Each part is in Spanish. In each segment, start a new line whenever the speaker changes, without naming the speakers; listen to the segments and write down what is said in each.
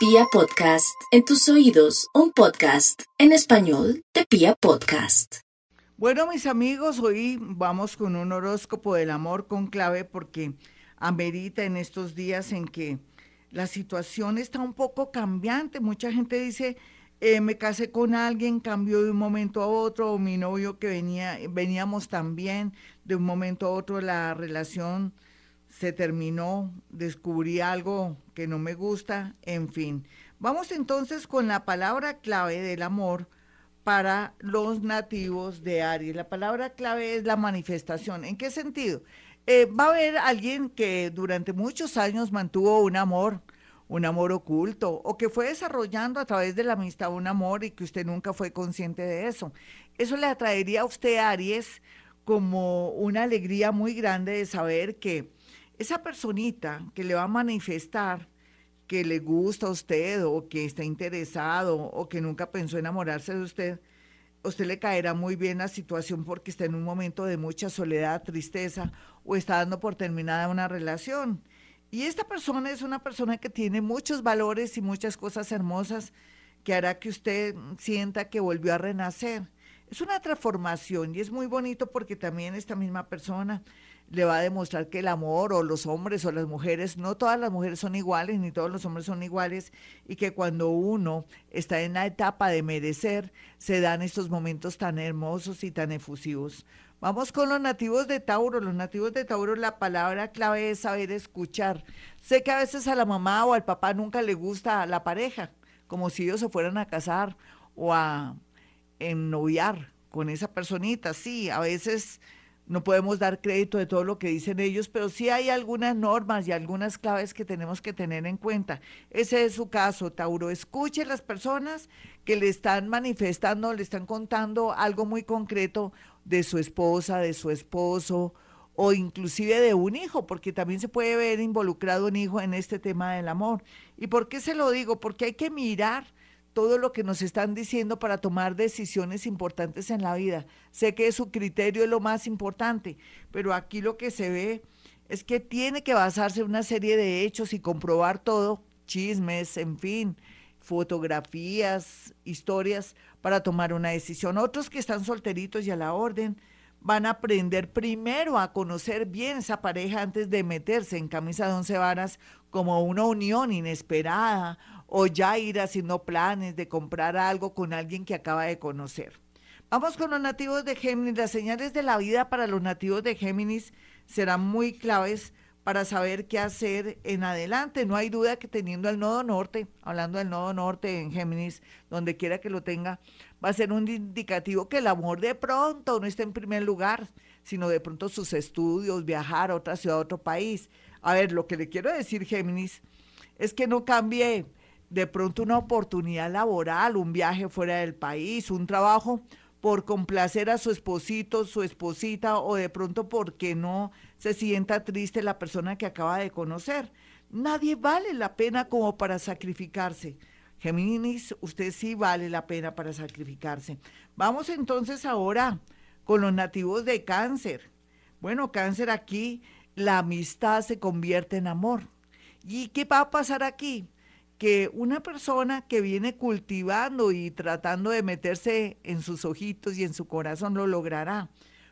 Pia Podcast, en tus oídos, un podcast en español de Pia Podcast.
Bueno, mis amigos, hoy vamos con un horóscopo del amor con clave porque amerita en estos días en que la situación está un poco cambiante. Mucha gente dice, eh, me casé con alguien, cambió de un momento a otro, o mi novio que venía, veníamos también, de un momento a otro la relación se terminó, descubrí algo que no me gusta, en fin. Vamos entonces con la palabra clave del amor para los nativos de Aries. La palabra clave es la manifestación. ¿En qué sentido? Eh, va a haber alguien que durante muchos años mantuvo un amor, un amor oculto, o que fue desarrollando a través de la amistad un amor y que usted nunca fue consciente de eso. Eso le atraería a usted, Aries, como una alegría muy grande de saber que esa personita que le va a manifestar que le gusta a usted o que está interesado o que nunca pensó enamorarse de usted, usted le caerá muy bien la situación porque está en un momento de mucha soledad, tristeza o está dando por terminada una relación. Y esta persona es una persona que tiene muchos valores y muchas cosas hermosas que hará que usted sienta que volvió a renacer. Es una transformación y es muy bonito porque también esta misma persona le va a demostrar que el amor o los hombres o las mujeres, no todas las mujeres son iguales ni todos los hombres son iguales y que cuando uno está en la etapa de merecer, se dan estos momentos tan hermosos y tan efusivos. Vamos con los nativos de Tauro. Los nativos de Tauro, la palabra clave es saber escuchar. Sé que a veces a la mamá o al papá nunca le gusta la pareja, como si ellos se fueran a casar o a ennoviar con esa personita. Sí, a veces no podemos dar crédito de todo lo que dicen ellos, pero sí hay algunas normas y algunas claves que tenemos que tener en cuenta. Ese es su caso, Tauro. Escuche las personas que le están manifestando, le están contando algo muy concreto de su esposa, de su esposo o inclusive de un hijo, porque también se puede ver involucrado un hijo en este tema del amor. ¿Y por qué se lo digo? Porque hay que mirar todo lo que nos están diciendo para tomar decisiones importantes en la vida. Sé que su criterio es lo más importante, pero aquí lo que se ve es que tiene que basarse en una serie de hechos y comprobar todo, chismes, en fin, fotografías, historias, para tomar una decisión. Otros que están solteritos y a la orden van a aprender primero a conocer bien esa pareja antes de meterse en camisa de once varas como una unión inesperada o ya ir haciendo planes de comprar algo con alguien que acaba de conocer. Vamos con los nativos de Géminis. Las señales de la vida para los nativos de Géminis serán muy claves para saber qué hacer en adelante. No hay duda que teniendo el nodo norte, hablando del nodo norte en Géminis, donde quiera que lo tenga, va a ser un indicativo que el amor de pronto no esté en primer lugar, sino de pronto sus estudios, viajar a otra ciudad, a otro país. A ver, lo que le quiero decir, Géminis, es que no cambie de pronto una oportunidad laboral, un viaje fuera del país, un trabajo por complacer a su esposito, su esposita, o de pronto porque no se sienta triste la persona que acaba de conocer. Nadie vale la pena como para sacrificarse. Géminis, usted sí vale la pena para sacrificarse. Vamos entonces ahora con los nativos de cáncer. Bueno, cáncer aquí, la amistad se convierte en amor. ¿Y qué va a pasar aquí? Que una persona que viene cultivando y tratando de meterse en sus ojitos y en su corazón lo logrará.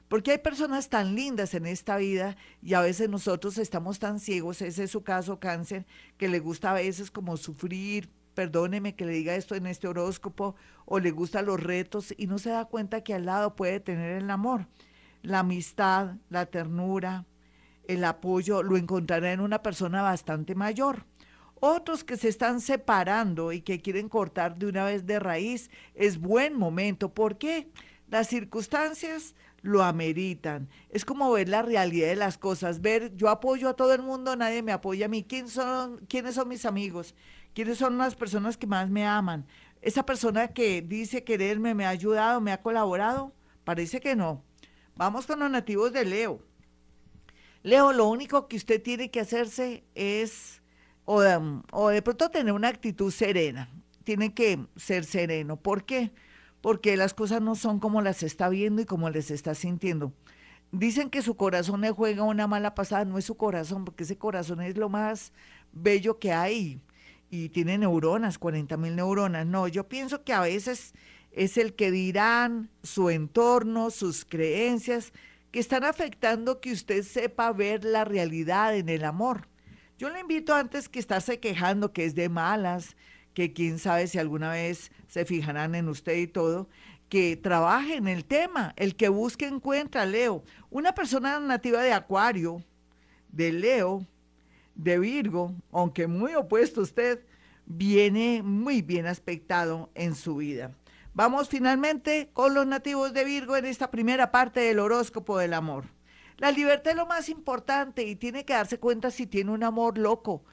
Porque hay personas tan lindas en esta vida y a veces nosotros estamos tan ciegos, ese es su caso cáncer, que le gusta a veces como sufrir, perdóneme que le diga esto en este horóscopo, o le gustan los retos y no se da cuenta que al lado puede tener el amor, la amistad, la ternura, el apoyo, lo encontrará en una persona bastante mayor. Otros que se están separando y que quieren cortar de una vez de raíz, es buen momento. ¿Por qué? Las circunstancias lo ameritan. Es como ver la realidad de las cosas, ver yo apoyo a todo el mundo, nadie me apoya a mí. ¿Quién son, ¿Quiénes son mis amigos? ¿Quiénes son las personas que más me aman? ¿Esa persona que dice quererme me ha ayudado, me ha colaborado? Parece que no. Vamos con los nativos de Leo. Leo, lo único que usted tiene que hacerse es o de, pronto tener una actitud serena. Tiene que ser sereno. ¿Por qué? Porque las cosas no son como las está viendo y como les está sintiendo. Dicen que su corazón le juega una mala pasada, no es su corazón, porque ese corazón es lo más bello que hay. y tiene neuronas, 40 mil neuronas. No, yo pienso que a veces es el que dirán, su entorno, sus creencias, que están afectando que usted sepa ver la realidad en el amor. Yo le invito antes que estarse quejando que es de malas, que quién sabe si alguna vez se fijarán en usted y todo, que trabaje en el tema. El que busque encuentra, Leo. Una persona nativa de Acuario, de Leo, de Virgo, aunque muy opuesto a usted, viene muy bien aspectado en su vida. Vamos finalmente con los nativos de Virgo en esta primera parte del horóscopo del amor. La libertad es lo más importante y tiene que darse cuenta si tiene un amor loco,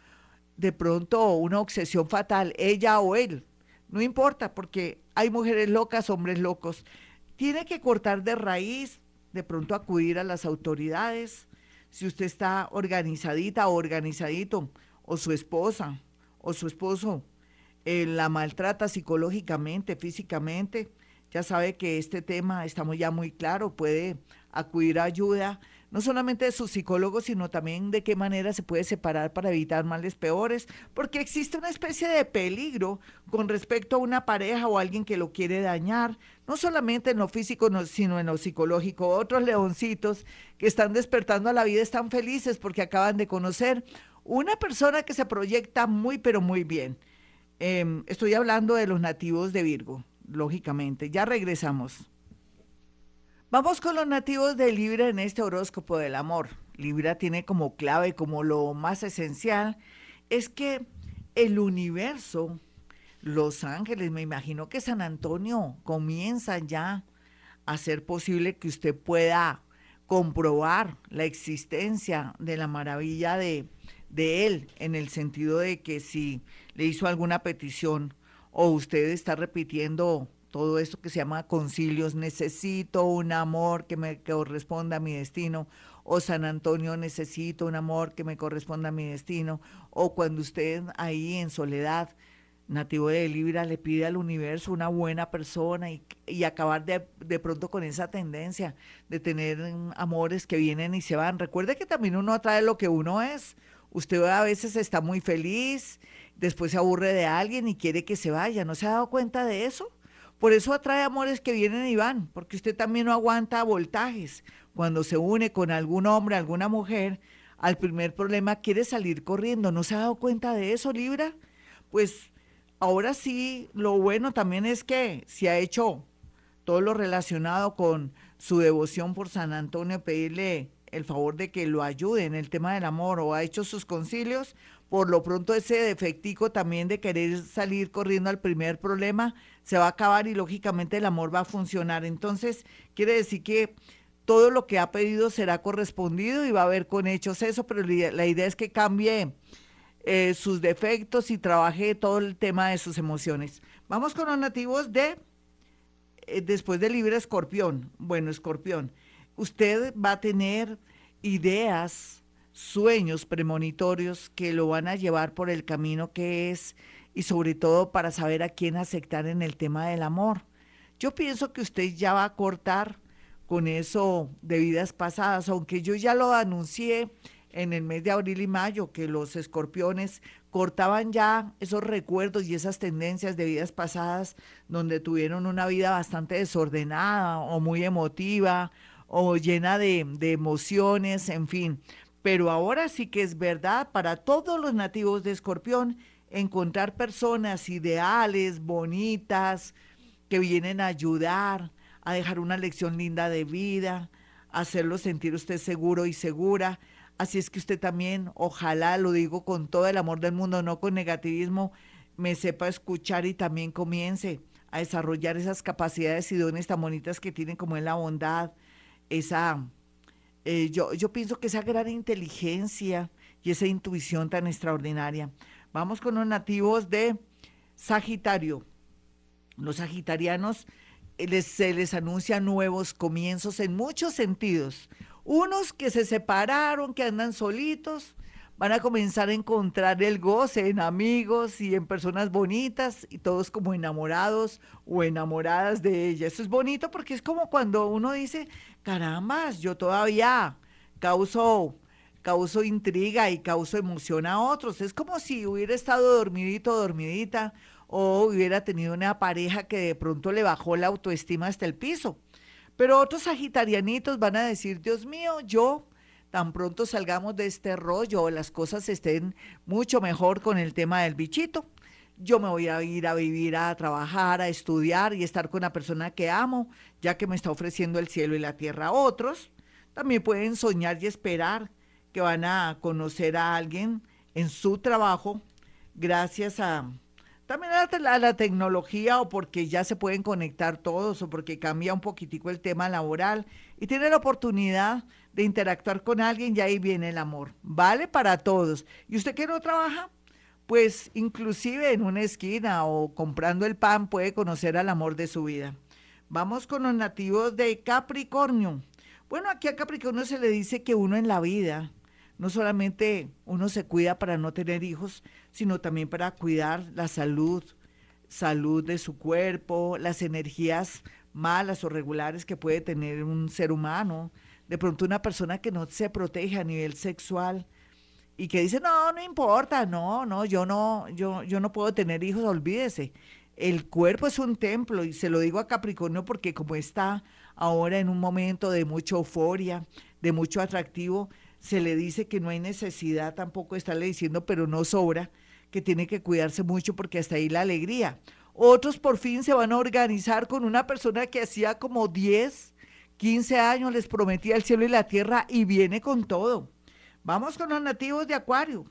de pronto una obsesión fatal, ella o él. No importa, porque hay mujeres locas, hombres locos. Tiene que cortar de raíz, de pronto acudir a las autoridades. Si usted está organizadita o organizadito, o su esposa o su esposo la maltrata psicológicamente, físicamente, ya sabe que este tema estamos ya muy claro, puede acudir a ayuda, no solamente de su psicólogo, sino también de qué manera se puede separar para evitar males peores, porque existe una especie de peligro con respecto a una pareja o alguien que lo quiere dañar, no solamente en lo físico, sino en lo psicológico. Otros leoncitos que están despertando a la vida están felices porque acaban de conocer una persona que se proyecta muy, pero muy bien Em, estoy hablando de los nativos de Virgo, lógicamente. Ya regresamos. Vamos con los nativos de Libra en este horóscopo del amor. Libra tiene como clave, como lo más esencial, es que el universo, los ángeles, me imagino que San Antonio comienza ya a hacer posible que usted pueda comprobar la existencia de la maravilla de, de él, en el sentido de que si le hizo alguna petición o usted está repitiendo todo esto que se llama concilios, necesito un amor que me corresponda a mi destino, o San Antonio necesito un amor que me corresponda a mi destino, o cuando usted ahí en soledad, nativo de Libra, le pide al universo una buena persona y, y acabar de, de, pronto con esa tendencia de tener amores que vienen y se van. Recuerde que también uno atrae lo que uno es. Usted a veces está muy feliz, después se aburre de alguien y quiere que se vaya. ¿No se ha dado cuenta de eso? Por eso atrae amores que vienen y van, porque usted también no aguanta voltajes. Cuando se une con algún hombre, alguna mujer, al primer problema quiere salir corriendo. ¿No se ha dado cuenta de eso, Libra? Pues ahora sí, lo bueno también es que se ha hecho todo lo relacionado con su devoción por San Antonio, pedirle el favor de que lo ayude en el tema del amor o ha hecho sus concilios, por lo pronto ese defectico también de querer salir corriendo al primer problema se va a acabar y lógicamente el amor va a funcionar. Entonces, quiere decir que todo lo que ha pedido será correspondido y va a haber con hechos eso, pero la idea es que cambie eh, sus defectos y trabaje todo el tema de sus emociones. Vamos con los nativos de, eh, después de Libre Escorpión. Bueno, Escorpión usted va a tener ideas, sueños premonitorios que lo van a llevar por el camino que es y sobre todo para saber a quién aceptar en el tema del amor. Yo pienso que usted ya va a cortar con eso de vidas pasadas, aunque yo ya lo anuncié en el mes de abril y mayo, que los escorpiones cortaban ya esos recuerdos y esas tendencias de vidas pasadas donde tuvieron una vida bastante desordenada o muy emotiva o llena de, emociones, en fin. Pero ahora sí que es verdad para todos los nativos de Escorpión encontrar personas ideales, bonitas, que vienen a ayudar, a dejar una lección linda de vida, a hacerlo sentir usted seguro y segura. Así es que usted también, ojalá, lo digo con todo el amor del mundo, no con negativismo, me sepa escuchar y también comience a desarrollar esas capacidades y dones tan bonitas que tienen como es la bondad, esa, eh, yo, yo pienso que esa gran inteligencia y esa intuición tan extraordinaria. Vamos con los nativos de Sagitario. Los sagitarianos eh, les, se les anuncian nuevos comienzos en muchos sentidos. Unos que se separaron, que andan solitos, van a comenzar a encontrar el goce en amigos y en personas bonitas y todos como enamorados o enamoradas de ella. Eso es bonito porque es como cuando uno dice, caramba, yo todavía causo, causo intriga y causo emoción a otros. Es como si hubiera estado dormidito, dormidita, o hubiera tenido una pareja que de pronto le bajó la autoestima hasta el piso. Pero otros sagitarianitos van a decir, Dios mío, yo tan pronto salgamos de este rollo, las cosas estén mucho mejor con el tema del bichito. Yo me voy a ir a vivir, a trabajar, a estudiar y estar con la persona que amo, ya que me está ofreciendo el cielo y la tierra. Otros también pueden soñar y esperar que van a conocer a alguien en su trabajo gracias a también a la, tecnología o porque ya se pueden conectar todos o porque cambia un poquitico el tema laboral y tiene la oportunidad de interactuar con alguien y ahí viene el amor. Vale para todos. ¿Y usted que no trabaja? Pues inclusive en una esquina o comprando el pan puede conocer al amor de su vida. Vamos con los nativos de Capricornio. Bueno, aquí a Capricornio se le dice que uno en la vida no solamente uno se cuida para no tener hijos, sino también para cuidar la salud, salud de su cuerpo, las energías malas o regulares que puede tener un ser humano. De pronto una persona que no se protege a nivel sexual y que dice, no, no importa, no, no, yo no, yo, yo no puedo tener hijos, olvídese. El cuerpo es un templo y se lo digo a Capricornio porque como está ahora en un momento de mucha euforia, de mucho atractivo, se le dice que no hay necesidad tampoco estarle diciendo, pero no sobra, que tiene que cuidarse mucho porque hasta ahí la alegría. Otros por fin se van a organizar con una persona que hacía como 10, 15 años les prometía el cielo y la tierra y viene con todo. Vamos con los nativos de Acuario.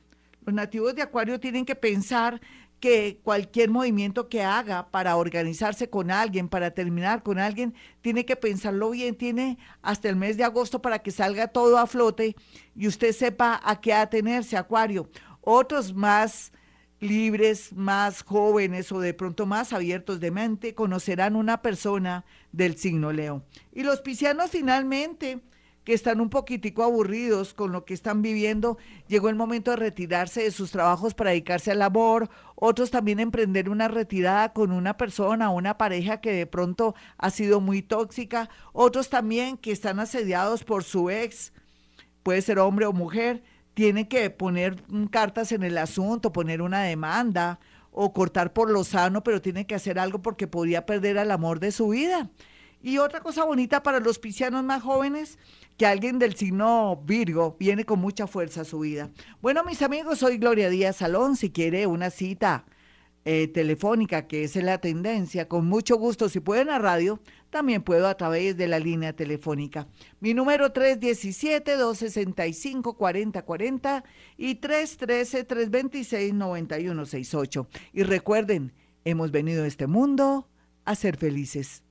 Los nativos de Acuario tienen que pensar que cualquier movimiento que haga para organizarse con alguien, para terminar con alguien, tiene que pensarlo bien, tiene hasta el mes de agosto para que salga todo a flote y usted sepa a qué atenerse, Acuario. Otros más libres, más jóvenes o de pronto más abiertos de mente, conocerán una persona del signo Leo. Y los piscianos finalmente que están un poquitico aburridos con lo que están viviendo, llegó el momento de retirarse de sus trabajos para dedicarse al labor, otros también emprender una retirada con una persona o una pareja que de pronto ha sido muy tóxica, otros también que están asediados por su ex, puede ser hombre o mujer, tienen que poner cartas en el asunto, poner una demanda o cortar por lo sano, pero tienen que hacer algo porque podría perder al amor de su vida. Y otra cosa bonita para los piscianos más jóvenes, que alguien del signo Virgo viene con mucha fuerza a su vida. Bueno, mis amigos, soy Gloria Díaz Salón. Si quiere una cita eh, telefónica, que es la tendencia, con mucho gusto, si puede en la radio, también puedo a través de la línea telefónica. Mi número 317-265-4040 y 313-326-9168. Y recuerden, hemos venido a este mundo a ser felices.